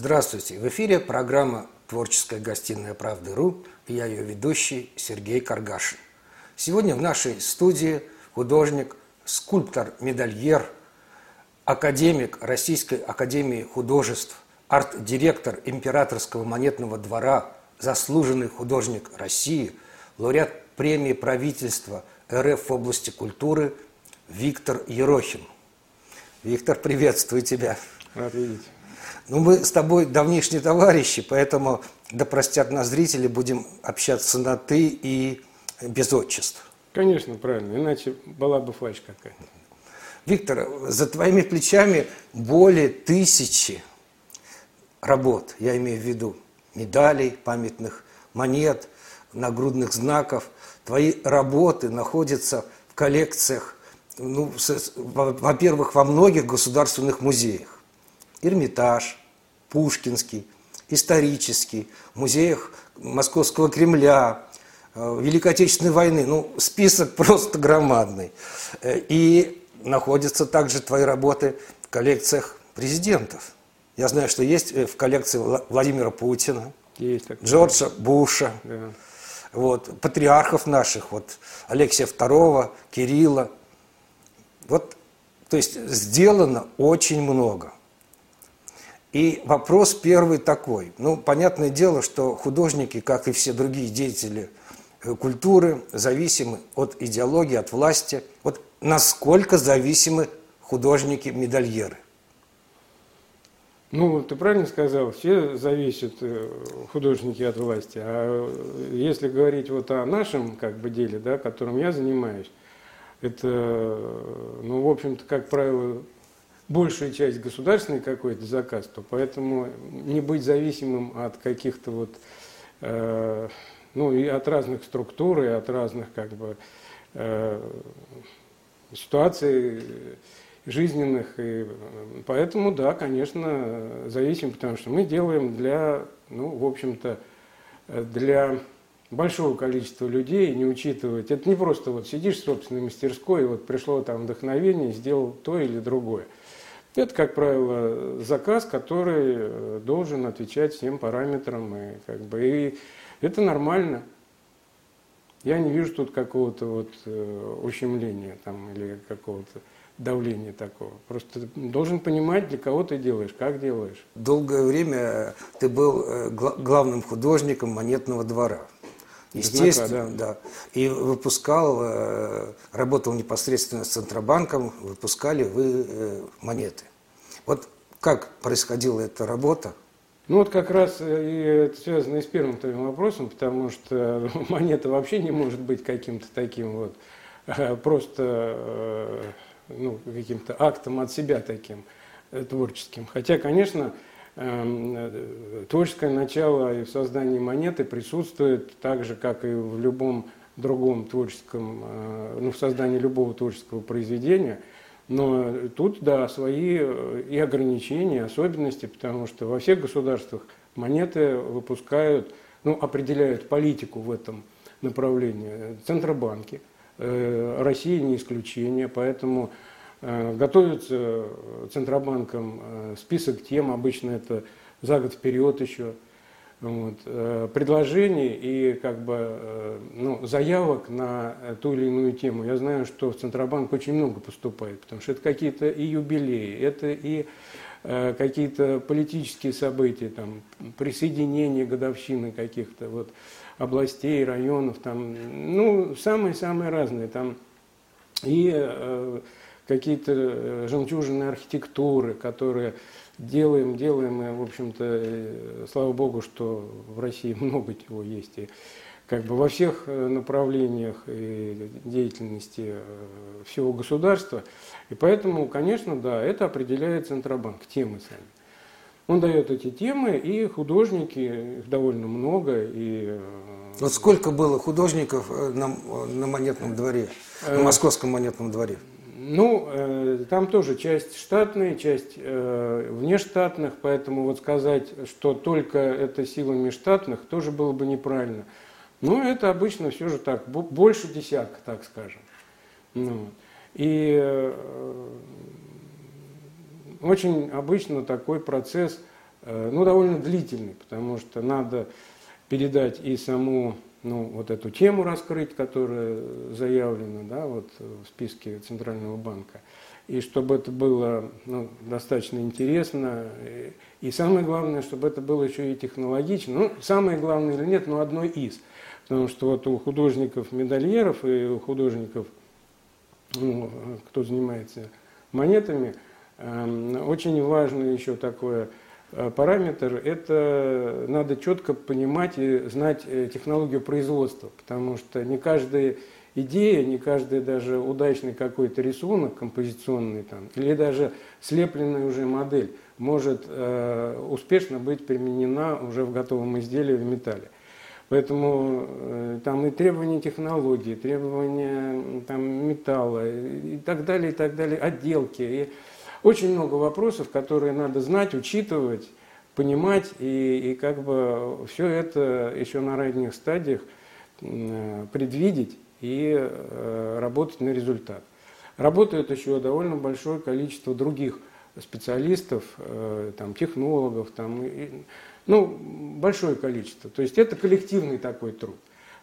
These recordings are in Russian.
Здравствуйте! В эфире программа «Творческая гостиная правды.ру» и я ее ведущий Сергей Каргашин. Сегодня в нашей студии художник, скульптор, медальер, академик Российской Академии Художеств, арт-директор Императорского монетного двора, заслуженный художник России, лауреат премии правительства РФ в области культуры Виктор Ерохин. Виктор, приветствую тебя. Рад видеть. Ну, мы с тобой давнишние товарищи, поэтому, да простят нас зрители, будем общаться на «ты» и без отчеств. Конечно, правильно, иначе была бы фальшь какая-то. Виктор, за твоими плечами более тысячи работ, я имею в виду медалей, памятных монет, нагрудных знаков. Твои работы находятся в коллекциях, ну, во-первых, во многих государственных музеях. Эрмитаж, Пушкинский, исторический, в музеях Московского Кремля, э, Великой Отечественной войны. Ну, список просто громадный. Э, и находятся также твои работы в коллекциях президентов. Я знаю, что есть э, в коллекции Владимира Путина, есть Джорджа Буша, да. вот, патриархов наших, вот, Алексия II, Кирилла. Вот, то есть сделано очень много. И вопрос первый такой. Ну, понятное дело, что художники, как и все другие деятели э, культуры, зависимы от идеологии, от власти. Вот насколько зависимы художники-медальеры? Ну, ты правильно сказал, все зависят э, художники от власти. А если говорить вот о нашем как бы деле, да, которым я занимаюсь, это, ну, в общем-то, как правило, большая часть государственный какой-то заказ, то поэтому не быть зависимым от каких-то вот, э, ну и от разных структур, и от разных как бы э, ситуаций жизненных. И поэтому, да, конечно, зависим, потому что мы делаем для, ну, в общем-то, для большого количества людей, не учитывать. Это не просто вот сидишь в собственной мастерской, и вот пришло там вдохновение, сделал то или другое. Это, как правило, заказ, который э, должен отвечать всем параметрам. И, как бы, и это нормально. Я не вижу тут какого-то вот э, ущемления там, или какого-то давления такого. Просто должен понимать, для кого ты делаешь, как делаешь. Долгое время ты был э, главным художником монетного двора. Естественно, знака, да. да. И выпускал, э, работал непосредственно с Центробанком, выпускали вы э, монеты. Вот как происходила эта работа? Ну вот как раз э, и это связано и с первым твоим вопросом, потому что монета вообще не может быть каким-то таким вот просто ну, каким-то актом от себя таким творческим. Хотя, конечно, творческое начало и в создании монеты присутствует так же, как и в любом другом творческом, э, ну, в создании любого творческого произведения. Но тут, да, свои э, и ограничения, и особенности, потому что во всех государствах монеты выпускают, ну, определяют политику в этом направлении. Центробанки. Россия не исключение, поэтому Э, готовится Центробанком э, список тем, обычно это за год вперед еще, вот, э, предложений и как бы, ну, заявок на ту или иную тему. Я знаю, что в Центробанк очень много поступает, потому что это какие-то и юбилеи, это и какие-то политические события, там, присоединение годовщины каких-то вот, областей, районов, там, ну, самые-самые разные. Там, и какие-то э, жемчужины архитектуры, которые делаем, делаем, и, в общем-то, э, слава богу, что в России много чего есть. И как бы во всех э, направлениях и деятельности всего государства. И поэтому, конечно, да, это определяет Центробанк, темы сами. Он дает эти темы, и художники, их довольно много. И... Вот сколько было художников на, на монетном дворе, на московском монетном дворе? Ну, э, там тоже часть штатная, часть э, внештатных, поэтому вот сказать, что только это силами штатных, тоже было бы неправильно. Но это обычно все же так, больше десятка, так скажем. Ну, и э, очень обычно такой процесс э, ну, довольно длительный, потому что надо передать и саму, ну, вот эту тему раскрыть, которая заявлена, да, вот в списке Центрального банка, и чтобы это было ну, достаточно интересно, и, самое главное, чтобы это было еще и технологично, ну, самое главное или нет, но одно из, потому что вот у художников-медальеров и у художников, ну, кто занимается монетами, э, очень важно еще такое параметр – это надо четко понимать и знать э, технологию производства, потому что не каждая идея, не каждый даже удачный какой-то рисунок композиционный там, или даже слепленная уже модель может э, успешно быть применена уже в готовом изделии в металле. Поэтому э, там и требования технологии, требования там, металла и так далее, и так далее, отделки. И очень много вопросов, которые надо знать, учитывать, понимать, и, и как бы все это еще на ранних стадиях предвидеть и э, работать на результат. Работает еще довольно большое количество других специалистов, э, там, технологов, там, и, ну, большое количество. То есть это коллективный такой труд.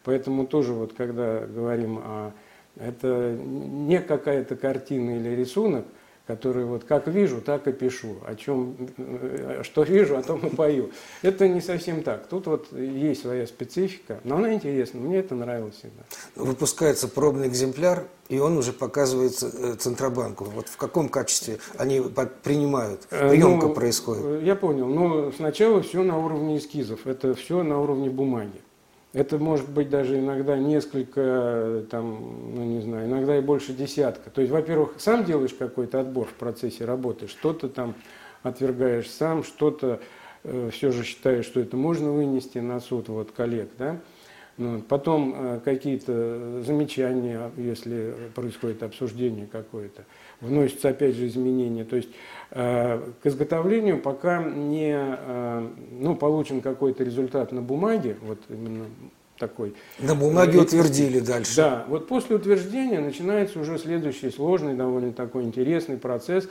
Поэтому тоже вот когда говорим о... Это не какая-то картина или рисунок, который вот как вижу, так и пишу, о чем, э, что вижу, о том и пою. Это не совсем так. Тут вот есть своя специфика, но она интересна, мне это нравилось всегда. Выпускается пробный экземпляр, и он уже показывается э, Центробанку. Вот в каком качестве они принимают, э, приемка ну, происходит? Я понял, но сначала все на уровне эскизов, это все на уровне бумаги. Это может быть даже иногда несколько, там, ну не знаю, иногда и больше десятка. То есть, во-первых, сам делаешь какой-то отбор в процессе работы, что-то там отвергаешь сам, что-то э, все же считаешь, что это можно вынести на суд вот коллег, да. Ну, потом э, какие-то замечания, если происходит обсуждение какое-то, вносятся опять же изменения. То есть э, к изготовлению пока не э, ну, получен какой-то результат на бумаге, вот именно такой. На бумаге утвердили дальше. Да, вот после утверждения начинается уже следующий сложный, довольно такой интересный процесс.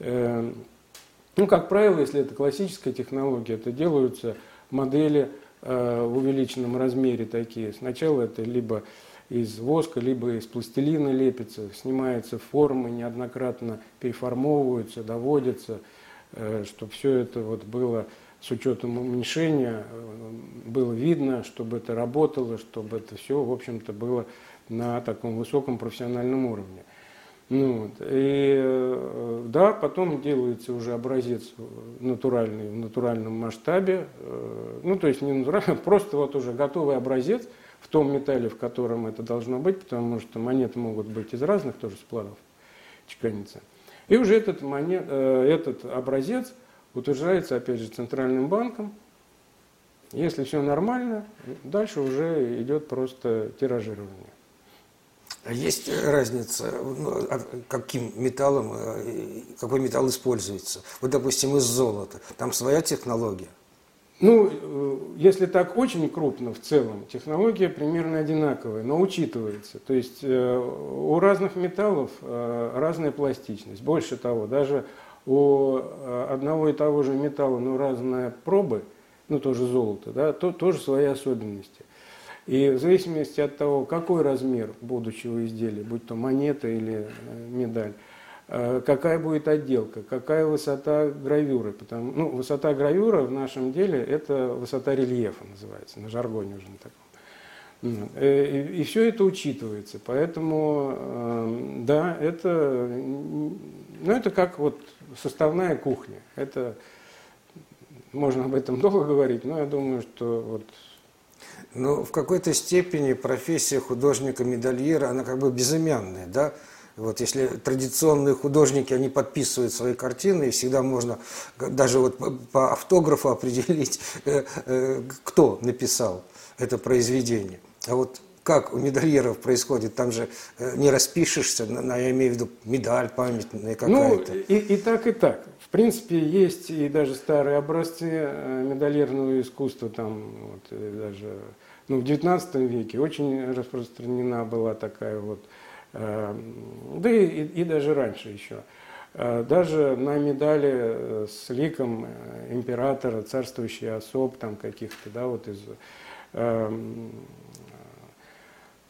Ну, как правило, если это классическая технология, это делаются модели в увеличенном размере такие. Сначала это либо из воска, либо из пластилина лепится, снимаются формы, неоднократно переформовываются, доводятся, э, чтобы все это вот было с учетом уменьшения, э, было видно, чтобы это работало, чтобы это все, в общем-то, было на таком высоком профессиональном уровне. Ну, вот. И э, да, потом делается уже образец натуральный в натуральном масштабе. Ну, то есть не натуральный, просто вот уже готовый образец – в том металле, в котором это должно быть, потому что монеты могут быть из разных тоже сплавов чеканиться. И уже этот, монет, э, этот образец утверждается, опять же, Центральным банком. Если все нормально, дальше уже идет просто тиражирование. А есть разница, ну, а каким металлом, э, какой металл используется? Вот, допустим, из золота. Там своя технология. Ну, э, если так очень крупно в целом, технология примерно одинаковая, но учитывается. То есть э, у разных металлов разная пластичность. Больше того, даже у одного и того же металла, но разные пробы, ну тоже золото, да, то тоже свои особенности. И в зависимости от того, какой размер будущего изделия, будь то монета или медаль, Э, какая будет отделка, какая высота гравюры. Потому, ну, высота гравюра в нашем деле это высота рельефа называется, на жаргоне уже на таком. Э, и, и все это учитывается. Поэтому, да, это, ну, это как вот составная кухня. Это можно об этом долго говорить, но я думаю, что вот ну, в какой-то степени профессия художника-медальера, она как бы безымянная, да? Вот, если традиционные художники, они подписывают свои картины, и всегда можно даже вот по автографу определить, э, э, кто написал это произведение. А вот как у медальеров происходит, там же э, не распишешься, я имею в виду медаль памятная какая-то. Ну, и, и так, и так. В принципе, есть и даже старые образцы медальерного искусства, там вот, даже ну, в XIX веке очень распространена была такая вот Эм, да и, и даже раньше еще. Э, даже на медали э, с ликом императора, царствующий особ, там каких-то, да, вот из эм,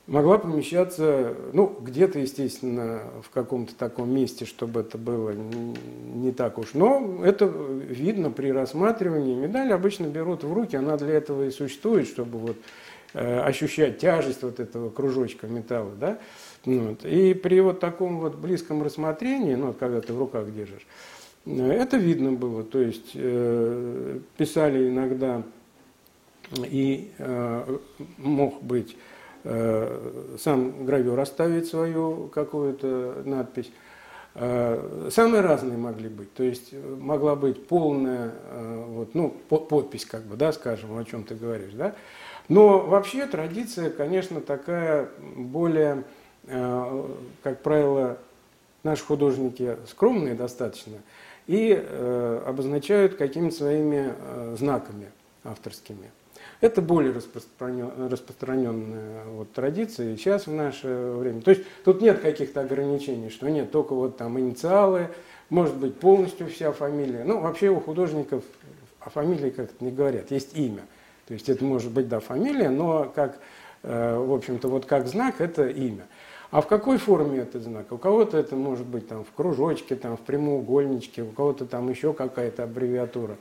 могла помещаться, ну, где-то, естественно, в каком-то таком месте, чтобы это было не так уж. Но это видно при рассматривании. Медаль обычно берут в руки, она для этого и существует, чтобы вот э, ощущать тяжесть вот этого кружочка металла, да. Вот. И при вот таком вот близком рассмотрении, ну, когда ты в руках держишь, э, это видно было. То есть э, писали иногда и э, мог быть сам гравер оставить свою какую-то надпись. Э, самые разные могли быть. То есть э, могла быть полная вот, ну, подпись, как бы, да, скажем, о чем ты говоришь. Да? Но вообще традиция, конечно, такая более, как правило, наши художники скромные достаточно и обозначают какими-то своими знаками авторскими. Это более распространен, распространенная вот, традиция сейчас в наше время. То есть тут нет каких-то ограничений, что нет только вот там инициалы, может быть полностью вся фамилия. Ну, вообще у художников о фамилии как-то не говорят, есть имя. То есть это может быть, да, фамилия, но как, э, в общем-то, вот как знак это имя. А в какой форме этот знак? У кого-то это может быть там в кружочке, там в прямоугольничке, у кого-то там еще какая-то аббревиатура.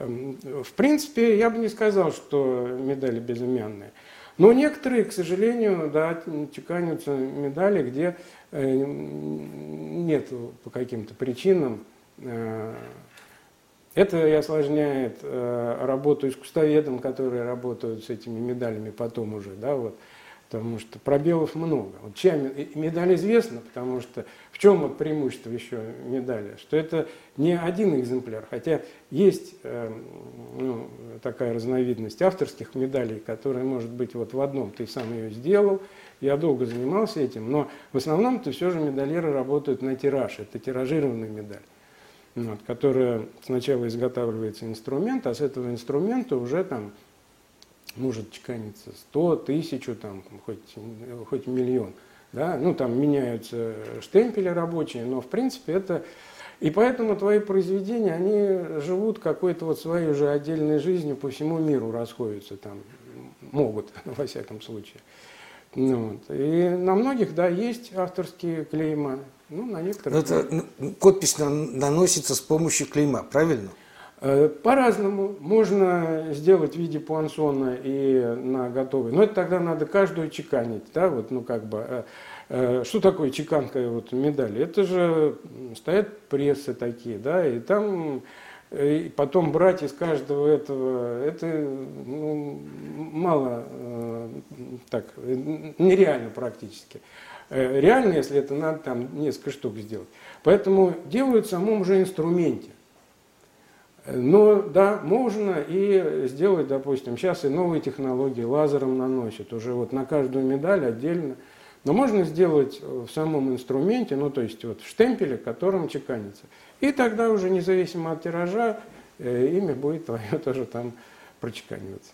Эм, в принципе, я бы не сказал, что медали безымянные. Но некоторые, к сожалению, да, чеканятся медали, где э, нет по каким-то причинам. Э, это и осложняет э, работу искусствоведам, которые работают с этими медалями потом уже, да, вот потому что пробелов много. Вот чья медаль известна, потому что в чем вот преимущество еще медали, что это не один экземпляр, хотя есть э, ну, такая разновидность авторских медалей, которая может быть вот в одном, ты сам ее сделал, я долго занимался этим, но в основном это все же медальеры работают на тираж, это тиражированная медаль. Вот, которая сначала изготавливается инструмент, а с этого инструмента уже там может чеканиться 100, тысячу, там, хоть, хоть миллион. Да? Ну, там меняются штемпели рабочие, но в принципе это... И поэтому твои произведения, они живут какой-то вот своей уже отдельной жизнью, по всему миру расходятся там, могут, во всяком случае. Ну, вот. И на многих, да, есть авторские клейма, ну, на некоторых... Но это подпись наносится с помощью клейма, правильно? Э, по-разному. Можно сделать в виде пуансона и на готовый. Но это тогда надо каждую чеканить. Да? Вот, ну, как бы, э, э, что такое чеканка вот, медали? Это же стоят прессы такие, да, и там и потом брать из каждого этого, это ну, мало так, нереально практически. Реально, если это надо там несколько штук сделать. Поэтому делают в самом же инструменте. Но да, можно и сделать, допустим, сейчас и новые технологии лазером наносят, уже вот на каждую медаль отдельно. Но можно сделать в самом инструменте, ну то есть вот в штемпеле, которым чеканится. И тогда уже независимо от тиража, э, имя будет твое тоже там прочеканиваться.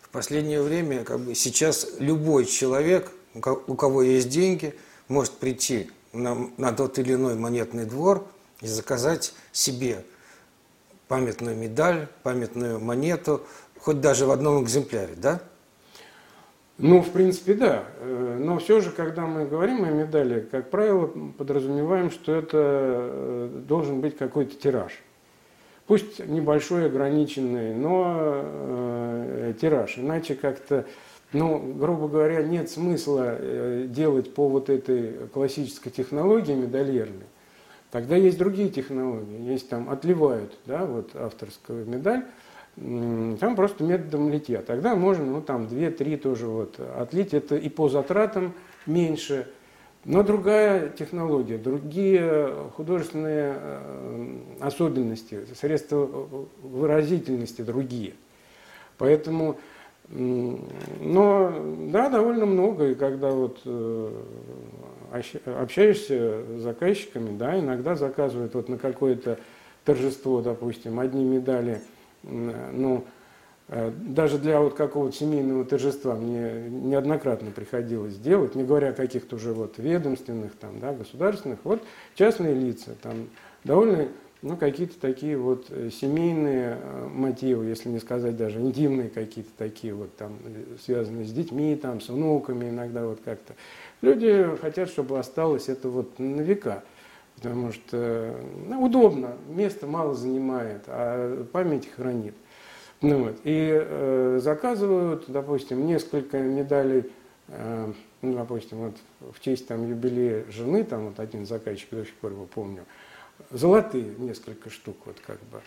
В последнее время как бы сейчас любой человек, у кого есть деньги, может прийти на, на тот или иной монетный двор и заказать себе памятную медаль, памятную монету, хоть даже в одном экземпляре, да? Ну, в принципе, да. Э, но все же, когда мы говорим о медали, как правило, подразумеваем, что это э, должен быть какой-то тираж. Пусть небольшой, ограниченный, но э, тираж. Иначе как-то, ну, грубо говоря, нет смысла э, делать по вот этой классической технологии медальерной. Тогда есть другие технологии, есть там отливают, да, вот авторскую медаль, там просто методом литья. Тогда можно, ну там 2-3 тоже вот отлить, это и по затратам меньше, но другая технология, другие художественные э, особенности, средства выразительности другие. Поэтому, но да, довольно много, и когда вот э, общаешься с заказчиками, да, иногда заказывают вот на какое-то торжество, допустим, одни медали, ну, Э, даже для вот какого-то семейного торжества мне неоднократно приходилось делать, не говоря о каких-то уже вот ведомственных, там, да, государственных, вот частные лица, там довольно ну, какие-то такие вот э, семейные э, мотивы, если не сказать даже интимные какие-то такие вот там, связанные с детьми, там, с внуками иногда вот как-то. Люди хотят, чтобы осталось это вот на века, потому что ну, удобно, место мало занимает, а память хранит. Ну, вот. И э, заказывают, допустим, несколько медалей, э, ну, допустим, вот в честь там юбилея жены, там вот один заказчик, до сих пор его помню, золотые несколько штук, вот как бы.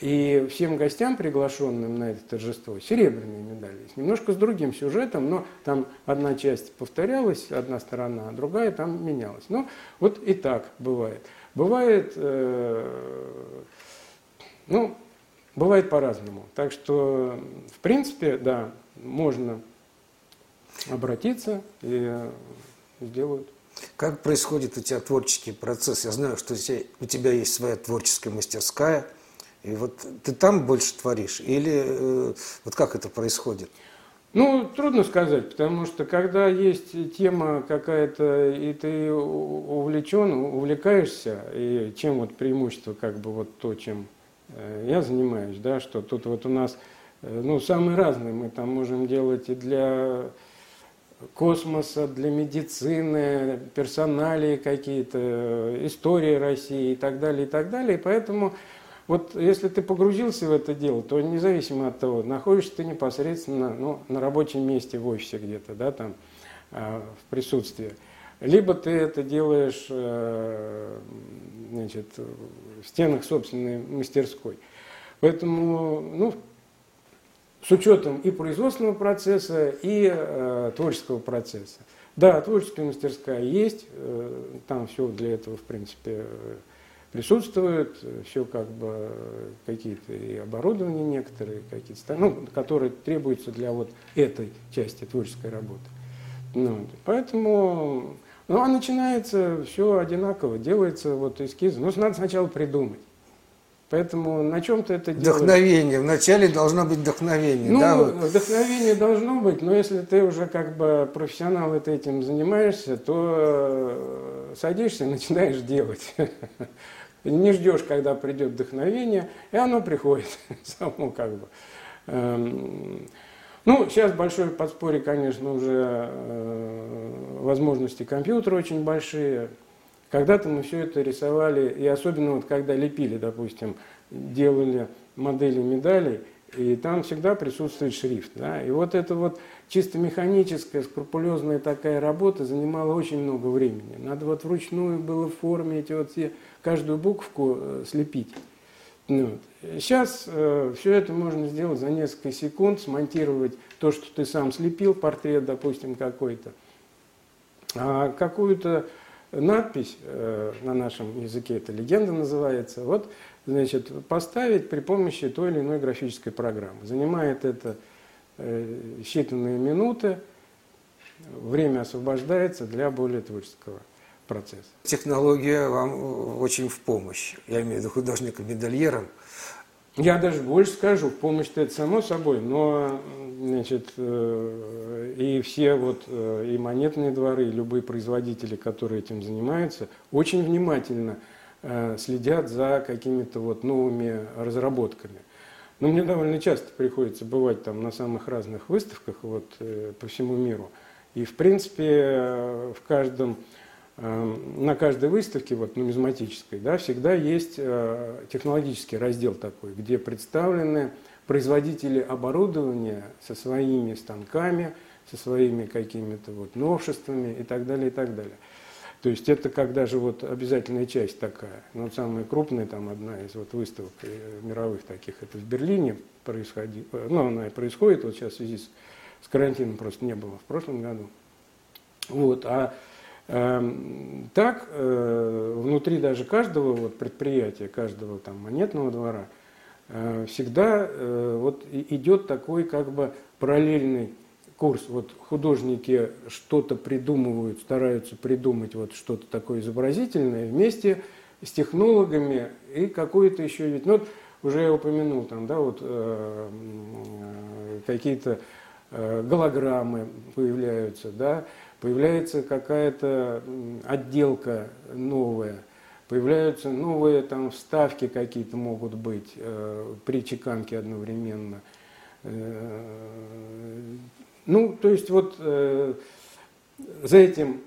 И всем гостям, приглашенным на это торжество, серебряные медали. Немножко с другим сюжетом, но там одна часть повторялась, одна сторона, а другая там менялась. Ну, вот и так бывает. Бывает, э, ну, Бывает по-разному. Так что, в принципе, да, можно обратиться и сделают. Как происходит у тебя творческий процесс? Я знаю, что у тебя есть своя творческая мастерская, и вот ты там больше творишь? Или э, вот как это происходит? Ну, трудно сказать, потому что когда есть тема какая-то, и ты увлечен, увлекаешься, и чем вот преимущество, как бы вот то, чем Э, я занимаюсь, да, что тут вот у нас, э, ну, самые разные, мы там можем делать и для космоса, для медицины, персоналии какие-то, э, истории России и так далее, и так далее. И поэтому вот если ты погрузился в это дело, то независимо от того, находишься ты непосредственно ну, на рабочем месте в офисе где-то, да, там, в присутствии, либо ты это делаешь значит, в стенах собственной мастерской. Поэтому, ну, с учетом и производственного процесса, и э, творческого процесса. Да, творческая мастерская есть, э, там все для этого, в принципе, присутствует, все как бы какие-то и оборудования некоторые, какие-то, ну, которые требуются для вот этой части творческой работы. Ну, поэтому ну, а начинается все одинаково, делается вот эскизы. Ну, надо сначала придумать. Поэтому на чем ты это делаешь? Вдохновение. Вначале должно быть вдохновение. Ну, да, вот. вдохновение должно быть, но если ты уже как бы профессионал это этим занимаешься, то э, садишься и начинаешь делать. Не ждешь, когда придет вдохновение, и оно приходит само как бы. Эм, ну, сейчас большое подспорье, конечно, уже э, возможности компьютера очень большие. Когда-то мы все это рисовали, и особенно вот когда лепили, допустим, делали модели медалей, и там всегда присутствует шрифт. Да? И вот эта вот чисто механическая, скрупулезная такая работа занимала очень много времени. Надо вот вручную было в форме эти вот все, каждую буковку э, слепить. Ну, Сейчас э, все это можно сделать за несколько секунд, смонтировать то, что ты сам слепил, портрет, допустим, какой-то. А какую-то надпись э, на нашем языке, это легенда называется, вот, значит, поставить при помощи той или иной графической программы. Занимает это э, считанные минуты, время освобождается для более творческого процесс. Технология вам очень в помощь. Я имею в виду художника-медальером. Я даже больше скажу, помощь-то это само собой, но значит, э, и все вот э, и монетные дворы, и любые производители, которые этим занимаются, очень внимательно э, следят за какими-то вот новыми разработками. Но мне довольно часто приходится бывать там на самых разных выставках вот, по всему миру. И, в принципе, в каждом на каждой выставке, вот нумизматической, да, всегда есть э, технологический раздел такой, где представлены производители оборудования со своими станками, со своими какими-то вот новшествами и так далее, и так далее. То есть это как даже вот обязательная часть такая. Ну, вот самая крупная, там одна из вот выставок э, мировых таких, это в Берлине происходит, э, ну, она и происходит, вот сейчас в связи с, с карантином просто не было в прошлом году. Вот, а Эм, так, э, внутри даже каждого вот предприятия, каждого там монетного двора, э, всегда э, вот идет такой как бы параллельный курс. Вот художники что-то придумывают, стараются придумать вот что-то такое изобразительное вместе с технологами и какое-то еще ведь. Ну, вот уже я упомянул, там, да, вот какие-то голограммы появляются, да, появляется какая-то отделка новая, появляются новые там вставки какие-то могут быть э, при чеканке одновременно. Э, ну, то есть вот э, за этим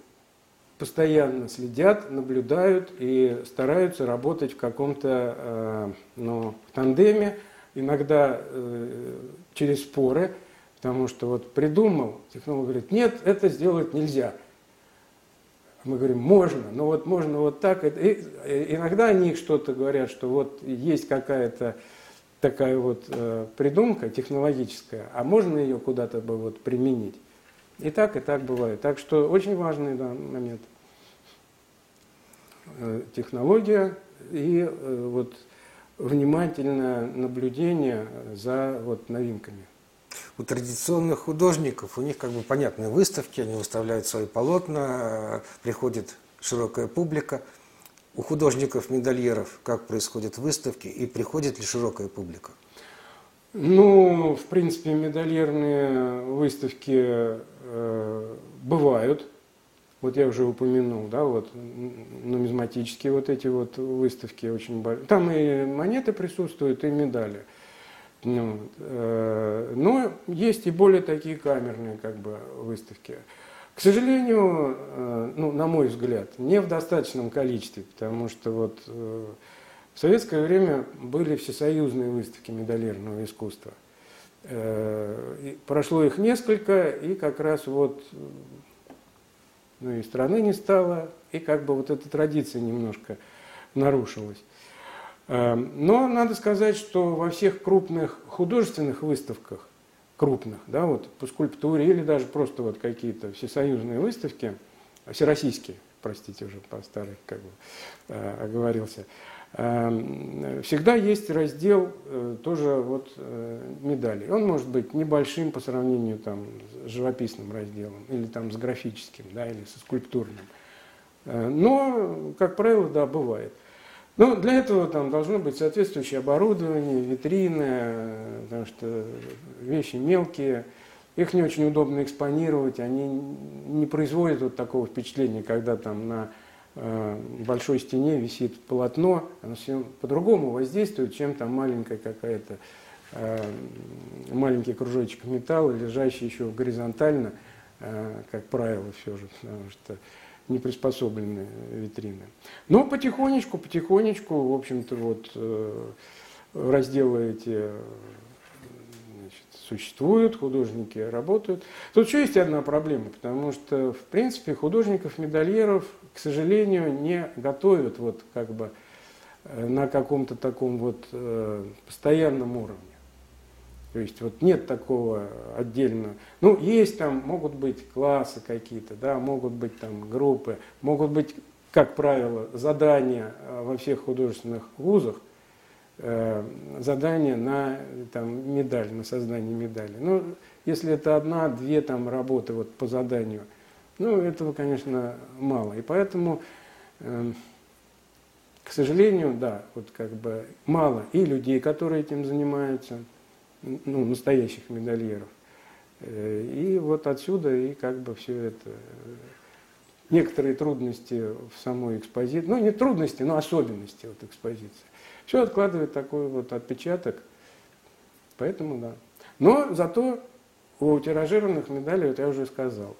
постоянно следят, наблюдают и стараются работать в каком-то э, ну, тандеме, иногда э, через споры, потому что вот придумал, технолог говорит, нет, это сделать нельзя. Мы говорим, можно, но вот можно вот так. И иногда они что-то говорят, что вот есть какая-то такая вот э, придумка технологическая, а можно ее куда-то бы вот применить. И так, и так бывает. Так что очень важный да, момент. Э, технология и э, вот внимательное наблюдение за вот новинками. У традиционных художников, у них как бы понятные выставки, они выставляют свои полотна, приходит широкая публика. У художников-медальеров как происходят выставки и приходит ли широкая публика? Ну, в принципе, медальерные выставки э, бывают. Вот я уже упомянул, да, вот нумизматические вот эти вот выставки очень большие. Там и монеты присутствуют, и медали. Ну, э, но есть и более такие камерные как бы выставки. К сожалению, э, ну, на мой взгляд, не в достаточном количестве, потому что вот э, в советское время были всесоюзные выставки медалирного искусства. Прошло их несколько, и как раз вот ну и страны не стало, и как бы вот эта традиция немножко нарушилась. Эм, но надо сказать, что во всех крупных художественных выставках, крупных, да, вот по скульптуре или даже просто вот какие-то всесоюзные выставки, всероссийские, простите, уже по старой как бы э, оговорился, Эм, всегда есть раздел э, тоже вот э, медалей. Он может быть небольшим по сравнению там, с живописным разделом, или там с графическим, да, или со скульптурным. Э, но, как правило, да, бывает. Но для этого там должно быть соответствующее оборудование, витрины, потому что вещи мелкие, их не очень удобно экспонировать, они не производят вот такого впечатления, когда там на Э, большой стене висит полотно, оно все по-другому воздействует, чем там маленькая какая-то э, маленький кружочек металла, лежащий еще горизонтально, э, как правило, все же, потому что не приспособлены витрины. Но потихонечку, потихонечку, в общем-то, вот разделы эти существуют, художники работают. Тут еще есть одна проблема, потому что, в принципе, художников-медальеров, к сожалению, не готовят вот как бы э, на каком-то таком вот э, постоянном уровне. То есть вот нет такого отдельно. Ну, есть там, могут быть классы какие-то, да, могут быть там группы, могут быть, как правило, задания э, во всех художественных вузах – Э, задание на там, медаль, на создание медали. Ну, если это одна-две там работы вот, по заданию, ну, этого, конечно, мало. И поэтому, э, к сожалению, да, вот как бы мало и людей, которые этим занимаются, ну, настоящих медальеров. Э, и вот отсюда и как бы все это некоторые трудности в самой экспозиции, ну не трудности, но особенности вот экспозиции. Все откладывает такой вот отпечаток. Поэтому да. Но зато у тиражированных медалей, вот я уже сказал,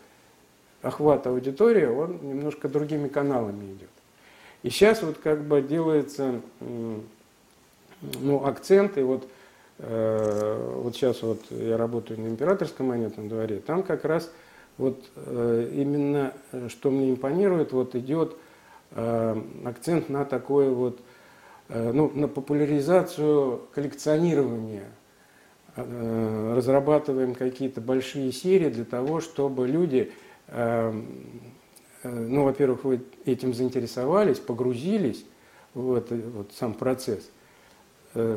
охват аудитории, он немножко другими каналами идет. И сейчас вот как бы делается ну, акцент, и вот, вот сейчас вот я работаю на императорском монетном дворе, там как раз вот э, именно, э, что мне импонирует, вот идет э, акцент на такое вот Э, ну, на популяризацию коллекционирования. Э, разрабатываем какие-то большие серии для того, чтобы люди, э, ну, во-первых, вы этим заинтересовались, погрузились в этот вот сам процесс,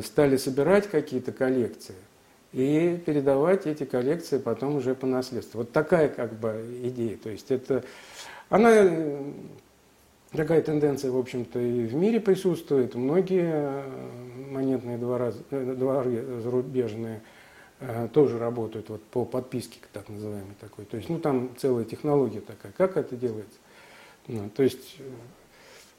стали собирать какие-то коллекции и передавать эти коллекции потом уже по наследству. Вот такая как бы идея. То есть это, она Такая тенденция, в общем-то, и в мире присутствует. Многие монетные двора, дворы зарубежные тоже работают вот по подписке, так называемой такой. То есть, ну, там целая технология такая. Как это делается? Ну, то есть,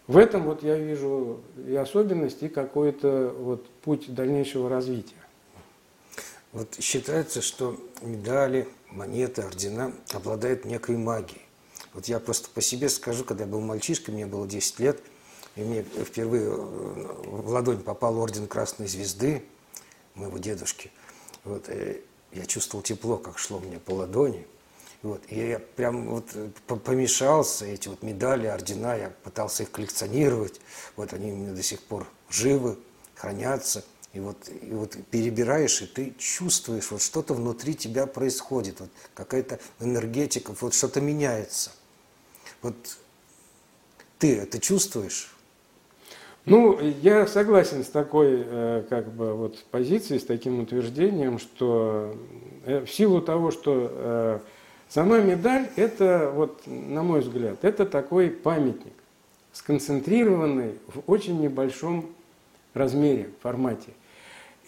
в этом вот я вижу и особенность, и какой-то вот путь дальнейшего развития. Вот считается, что медали, монеты, ордена обладают некой магией. Вот я просто по себе скажу, когда я был мальчишкой, мне было 10 лет, и мне впервые э, в ладонь попал орден Красной Звезды моего дедушки. Вот, и я чувствовал тепло, как шло мне по ладони. Вот, и я прям вот помешался, эти вот медали, ордена, я пытался их коллекционировать. Вот они у меня до сих пор живы, хранятся. И вот, и вот перебираешь, и ты чувствуешь, вот что-то внутри тебя происходит, вот какая-то энергетика, вот что-то меняется. Вот ты это чувствуешь? Ну, я согласен с такой э, как бы вот позицией, с таким утверждением, что э, в силу того, что э, сама медаль, это вот, на мой взгляд, это такой памятник, сконцентрированный в очень небольшом размере, формате.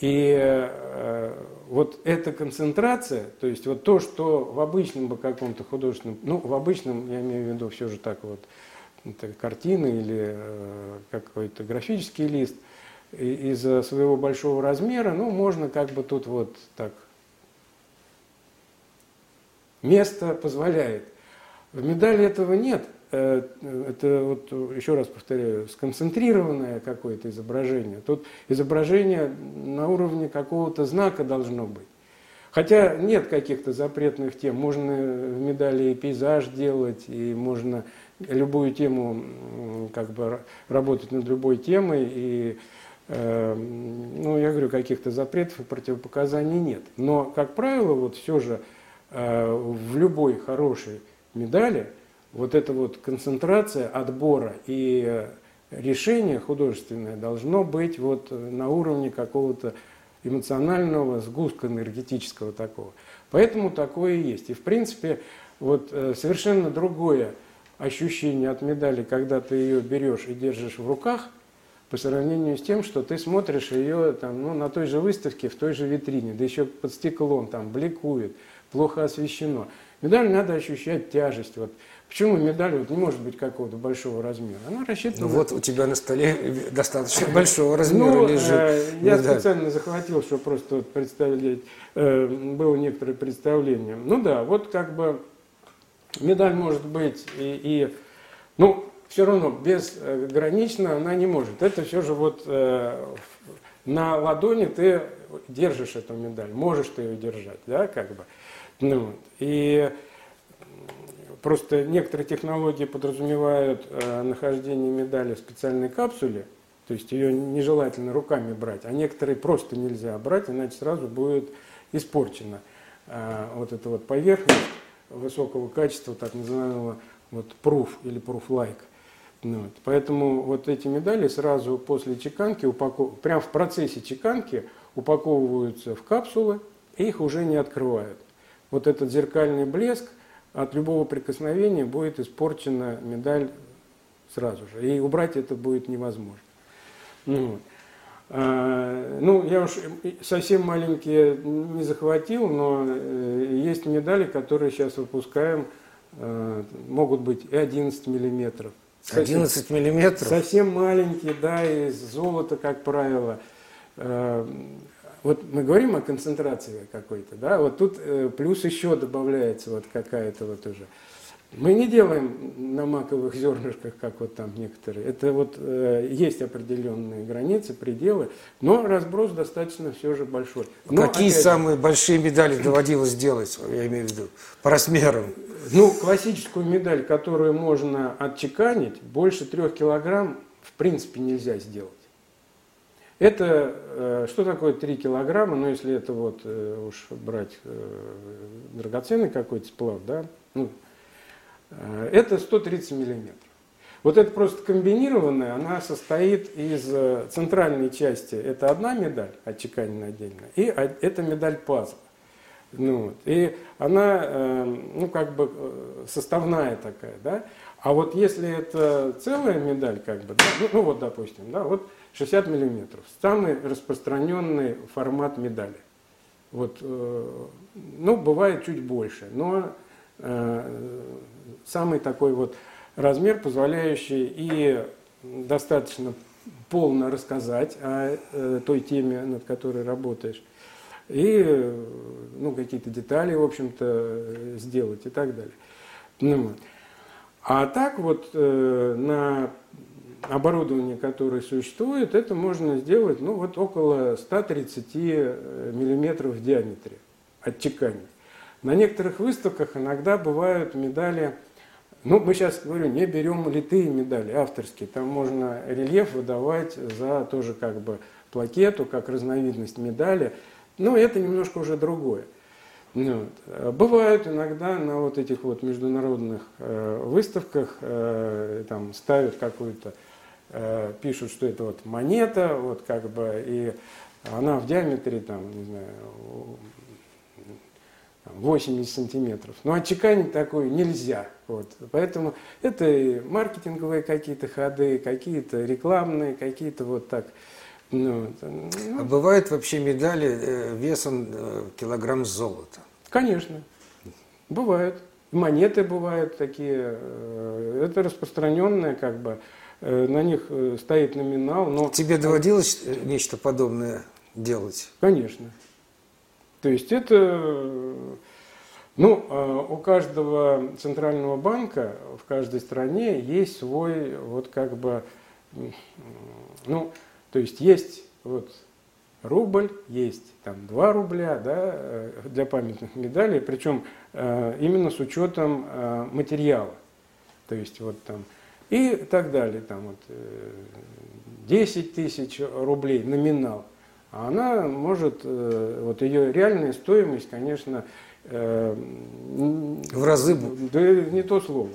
И э, вот эта концентрация, то есть вот то, что в обычном бы каком-то художественном, ну, в обычном, я имею в виду все же так вот, это картины или э, какой-то графический лист, из-за своего большого размера, ну, можно как бы тут вот так, место позволяет. В медали этого нет – Э, это вот, еще раз повторяю, сконцентрированное какое-то изображение. Тут изображение на уровне какого-то знака должно быть. Хотя нет каких-то запретных тем. Можно в медали и пейзаж делать, и можно любую тему, как бы работать над любой темой. И, э, ну, я говорю, каких-то запретов и противопоказаний нет. Но, как правило, вот все же в любой хорошей медали – вот эта вот концентрация отбора и э, решение художественное должно быть вот э, на уровне какого-то эмоционального сгустка энергетического такого. Поэтому такое и есть. И в принципе вот э, совершенно другое ощущение от медали, когда ты ее берешь и держишь в руках, по сравнению с тем, что ты смотришь ее там, ну, на той же выставке, в той же витрине, да еще под стеклом, там бликует, плохо освещено. Медаль надо ощущать тяжесть. Вот Почему медаль вот не может быть какого-то большого размера? Она рассчитана... Ну вот у тебя на столе достаточно большого размера ну, лежит. Э, я медаль. специально захватил, чтобы просто вот представлять, э, было некоторое представление. Ну да, вот как бы медаль может быть и, и ну, все равно безгранично она не может. Это все же вот э, на ладони ты держишь эту медаль, можешь ты ее держать, да, как бы. Ну, и Просто некоторые технологии подразумевают э, нахождение медали в специальной капсуле, то есть ее нежелательно руками брать, а некоторые просто нельзя брать, иначе сразу будет испорчена э, вот эта вот поверхность высокого качества, так называемого вот proof или proof-like. Ну, вот. Поэтому вот эти медали сразу после чеканки, упаков... прямо в процессе чеканки упаковываются в капсулы и их уже не открывают. Вот этот зеркальный блеск – от любого прикосновения будет испорчена медаль сразу же. И убрать это будет невозможно. Ну, а, ну, я уж совсем маленькие не захватил, но э, есть медали, которые сейчас выпускаем, э, могут быть и 11 миллиметров. 11 миллиметров? Совсем маленькие, да, из золота, как правило. Вот мы говорим о концентрации какой-то, да, вот тут э, плюс еще добавляется вот какая-то вот уже. Мы не делаем на маковых зернышках, как вот там некоторые. Это вот э, есть определенные границы, пределы, но разброс достаточно все же большой. Но, Какие опять, самые большие медали доводилось делать, я имею в виду, по размерам? Ну, классическую медаль, которую можно отчеканить, больше трех килограмм в принципе нельзя сделать. Это э, что такое 3 килограмма, ну если это вот э, уж брать э, драгоценный какой-то сплав, да, ну, это 130 миллиметров. Вот это просто комбинированная, она состоит из центральной части, это одна медаль, отчеканенная отдельно, и это медаль пазла. Ну, и она, ну, как бы составная такая, да. А вот если это целая медаль, как бы, да, ну, ну вот, допустим, да, вот 60 миллиметров. Самый распространенный формат медали. Вот, э, ну, бывает чуть больше, но э, самый такой вот размер, позволяющий и достаточно полно рассказать о э, той теме, над которой работаешь, и ну, какие-то детали, в общем-то, сделать и так далее. Ну, а так вот э, на оборудование, которое существует, это можно сделать ну, вот около 130 э, миллиметров в диаметре отчеканить. На некоторых выставках иногда бывают медали, ну, мы сейчас, говорю, не берем литые медали, авторские. Там можно рельеф выдавать за тоже как бы плакету, как разновидность медали. Но это немножко уже другое. Ну, вот. Бывают иногда на вот этих вот международных э, выставках э, там ставят какую-то, э, пишут, что это вот монета, вот как бы, и она в диаметре там, не знаю, 80 сантиметров. Но отчеканить такое нельзя. Вот. Поэтому это и маркетинговые какие-то ходы, какие-то рекламные, какие-то вот так. Ну, ну. А бывают вообще медали э, весом э, килограмм золота? Конечно. Бывают. Монеты бывают такие. Это распространенное как бы. На них стоит номинал. Но... Тебе доводилось нечто подобное делать? Конечно. То есть это, ну, а у каждого центрального банка в каждой стране есть свой, вот как бы, ну, то есть есть вот рубль, есть там 2 рубля да, э, для памятных медалей, причем э, именно с учетом э, материала. То есть вот там и так далее, там вот 10 тысяч рублей номинал – а она может, э, вот ее реальная стоимость, конечно, э, в разы. Да не то слово.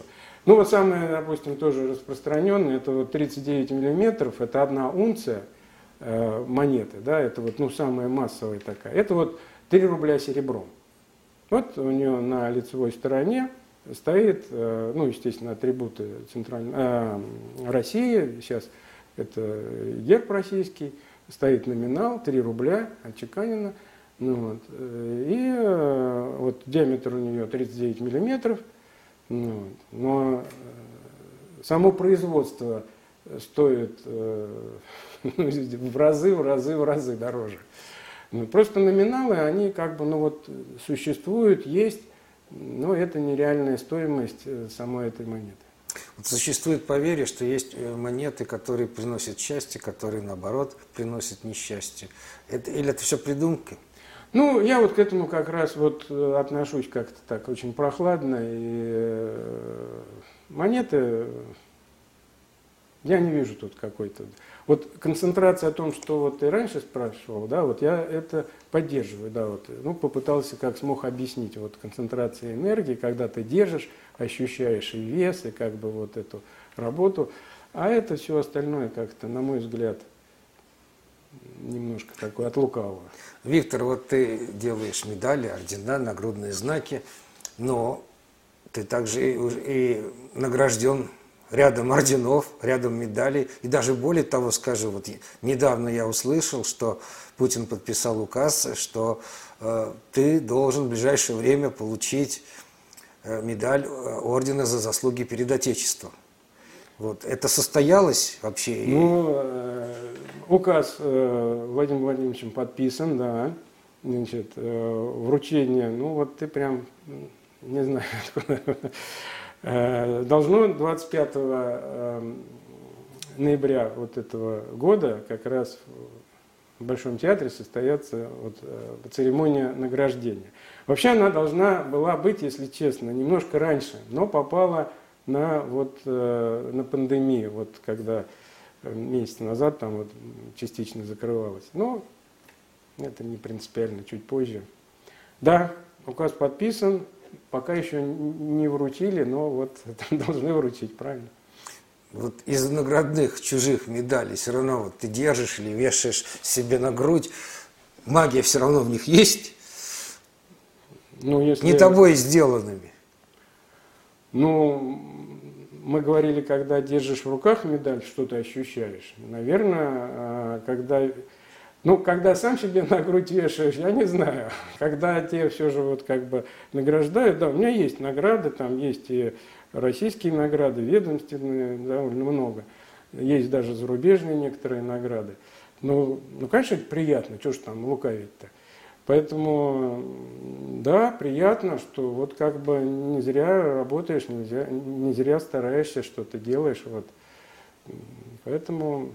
Ну вот самое, допустим, тоже распространенное, это вот 39 миллиметров, это одна унция э, монеты, да, это вот, ну, самая массовая такая. Это вот 3 рубля серебром. Вот у нее на лицевой стороне стоит, ну, естественно, атрибуты центральной э, России, сейчас это герб российский, стоит номинал 3 рубля, отчеканено. Ну, вот. Э, и э, вот диаметр у нее 39 миллиметров. Ну, но э, само производство стоит в разы, в разы, в разы дороже. Ну, просто номиналы, они как бы, ну вот, существуют, есть, но это нереальная стоимость самой этой монеты. Вот существует поверье, что есть э, монеты, которые приносят счастье, которые, наоборот, приносят несчастье. Это, или это все придумки? Ну, я вот к этому как раз вот э, отношусь как-то так очень прохладно. И э, монеты, я не вижу тут какой-то... Вот концентрация о том, что вот ты раньше спрашивал, да, вот я это поддерживаю, да, вот, ну, попытался как смог объяснить, вот концентрация энергии, когда ты держишь, ощущаешь и вес, и как бы вот эту работу. А это все остальное как-то, на мой взгляд, немножко такое от лукавого. Виктор, вот ты делаешь медали, ордена, нагрудные знаки, но ты также и, и награжден рядом орденов, рядом медалей. И даже более того скажу, вот недавно я услышал, что Путин подписал указ, что э, ты должен в ближайшее время получить Э, медаль э, ордена за заслуги перед Отечеством. Вот. Это состоялось вообще? Ну, э, указ э, Владимиром Владимировичем подписан, да. Значит, э, вручение, ну вот ты прям, не знаю, откуда. Э, должно 25 э, ноября вот этого года как раз в Большом театре состояться вот, э, церемония награждения. Вообще она должна была быть, если честно, немножко раньше, но попала на, вот, э, на пандемию, вот когда месяц назад там вот частично закрывалась. Но это не принципиально, чуть позже. Да, указ подписан, пока еще не вручили, но вот должны вручить, правильно? Вот из наградных чужих медалей все равно вот ты держишь или вешаешь себе на грудь, магия все равно в них есть. Ну, если... Не тобой сделанными. Ну, мы говорили, когда держишь в руках медаль, что ты ощущаешь. Наверное, а, когда ну, когда сам себе на грудь вешаешь, я не знаю. Когда тебе все же вот как бы награждают, да, у меня есть награды, там есть и российские награды, ведомственные, довольно много. Есть даже зарубежные некоторые награды. Ну, ну конечно, это приятно, что ж там лукавить-то. Поэтому, да, приятно, что вот как бы не зря работаешь, не зря, не зря стараешься, что-то делаешь. Вот. Поэтому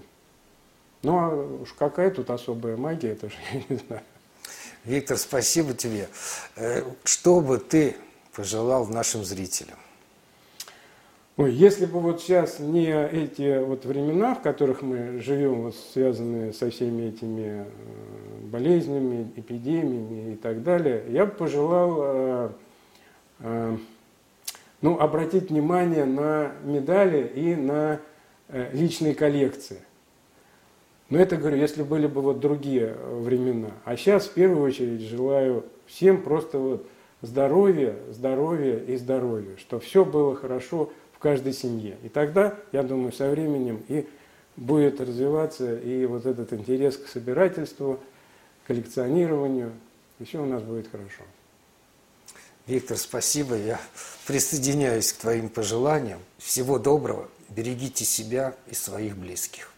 ну, а уж какая тут особая магия, это же я не знаю. Виктор, спасибо тебе. Э, что бы ты пожелал нашим зрителям? Ой, если бы вот сейчас не эти вот времена, в которых мы живем, вот связанные со всеми этими э, болезнями, эпидемиями и так далее, я бы пожелал э, ну, обратить внимание на медали и на личные коллекции. Но это, говорю, если были бы вот другие э, времена. А сейчас, в первую очередь, желаю всем просто вот здоровья, здоровья и здоровья, что все было хорошо в каждой семье. И тогда, я думаю, со временем и будет развиваться и вот этот интерес к собирательству, коллекционированию, и все у нас будет хорошо. Виктор, спасибо. Я присоединяюсь к твоим пожеланиям. Всего доброго. Берегите себя и своих близких.